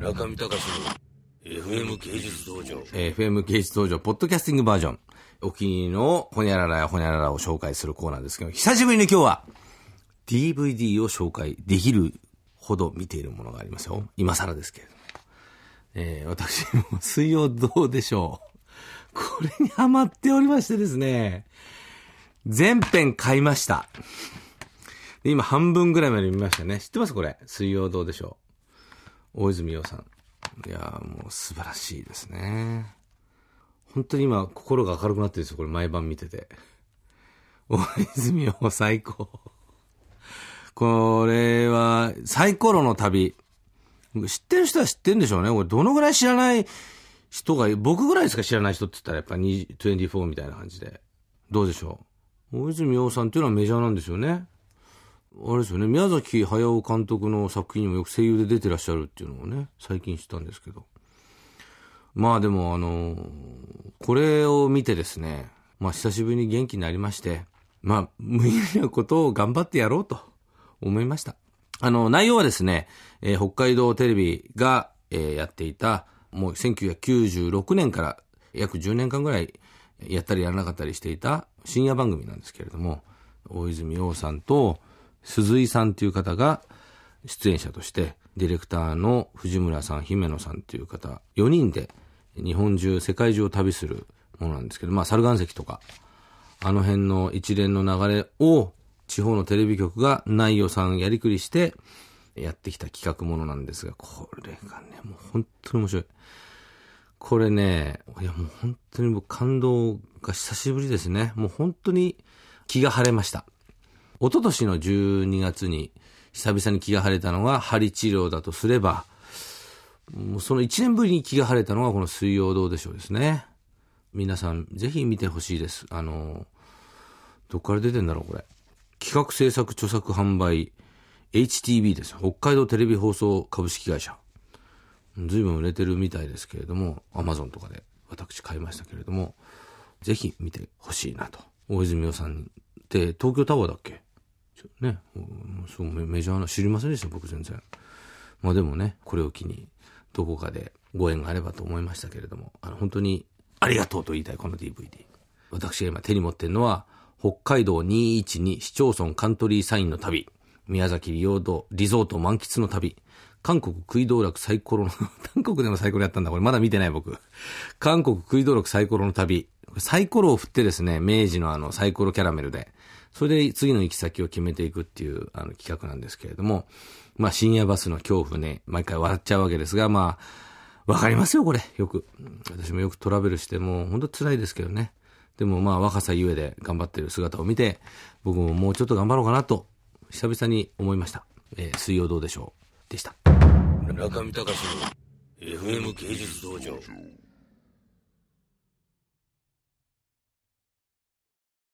中見隆の FM 芸術道場。FM 芸術道場、ポッドキャスティングバージョン。お気に入りのホニャララやホニャララを紹介するコーナーですけど、久しぶりに今日は DVD を紹介できるほど見ているものがありますよ。今更ですけれども。えー私も水曜どうでしょう。これにハマっておりましてですね、全編買いました。今半分ぐらいまで見ましたね。知ってますこれ？水曜どうでしょう。大泉洋さん。いやもう素晴らしいですね。本当に今心が明るくなってるんですよ。これ毎晩見てて。大泉洋最高。これはサイコロの旅。知ってる人は知ってるんでしょうね。これどのぐらい知らない人が、僕ぐらいですか知らない人って言ったらやっぱ24みたいな感じで。どうでしょう？大泉洋さんっていうのはメジャーなんですよね。あれですよね、宮崎駿監督の作品にもよく声優で出てらっしゃるっていうのをね、最近知ったんですけど。まあでも、あのこれを見てですね、まあ久しぶりに元気になりまして、まあ無意味なことを頑張ってやろうと思いました。あの、内容はですね、えー北海道テレビが、えーやっていた、もう1996年から約10年間ぐらいやったりやらなかったりしていた深夜番組なんですけれども、大泉洋さんと鈴井さんという方が出演者として、ディレクターの藤村さん、姫野さんという方、4人で日本中、世界中を旅するものなんですけど、まあ、猿岩石とか、あの辺の一連の流れを地方のテレビ局が内容さんやりくりしてやってきた企画ものなんですが、これがね、もう本当に面白い。これね、いやもう本当に僕感動が久しぶりですね。もう本当に気が晴れました。一昨年の12月に久々に気が晴れたのが針治療だとすれば、もうその1年ぶりに気が晴れたのがこの水曜どうでしょうですね。皆さんぜひ見てほしいです。あの、どっから出てんだろうこれ。企画制作著作販売 HTB です。北海道テレビ放送株式会社。随分売れてるみたいですけれども、アマゾンとかで私買いましたけれども、ぜひ見てほしいなと。大泉洋さんって東京タワーだっけ？ね、うそうメジャーな、知りませんでした、僕全然。まあでもね、これを機に、どこかでご縁があればと思いましたけれども、あの、本当にありがとうと言いたい、この DVD。私が今手に持ってるのは、北海道212市町村カントリーサインの旅、宮崎リオードリゾート満喫の旅、韓国食い道楽サイコロの、韓国でもサイコロやったんだ、これまだ見てない僕。韓国食い道楽サイコロの旅。サイコロを振ってですね、明治のあのサイコロキャラメルで、それで次の行き先を決めていくっていうあの企画なんですけれども、まあ深夜バスの恐怖ね、毎回笑っちゃうわけですが、まあ、わかりますよ、これ。よく。私もよくトラベルして、もう本当辛いですけどね。でもまあ若さゆえで頑張ってる姿を見て、僕ももうちょっと頑張ろうかなと、久々に思いました。えー水曜どうでしょう？でした。中見隆の FM 芸術道場。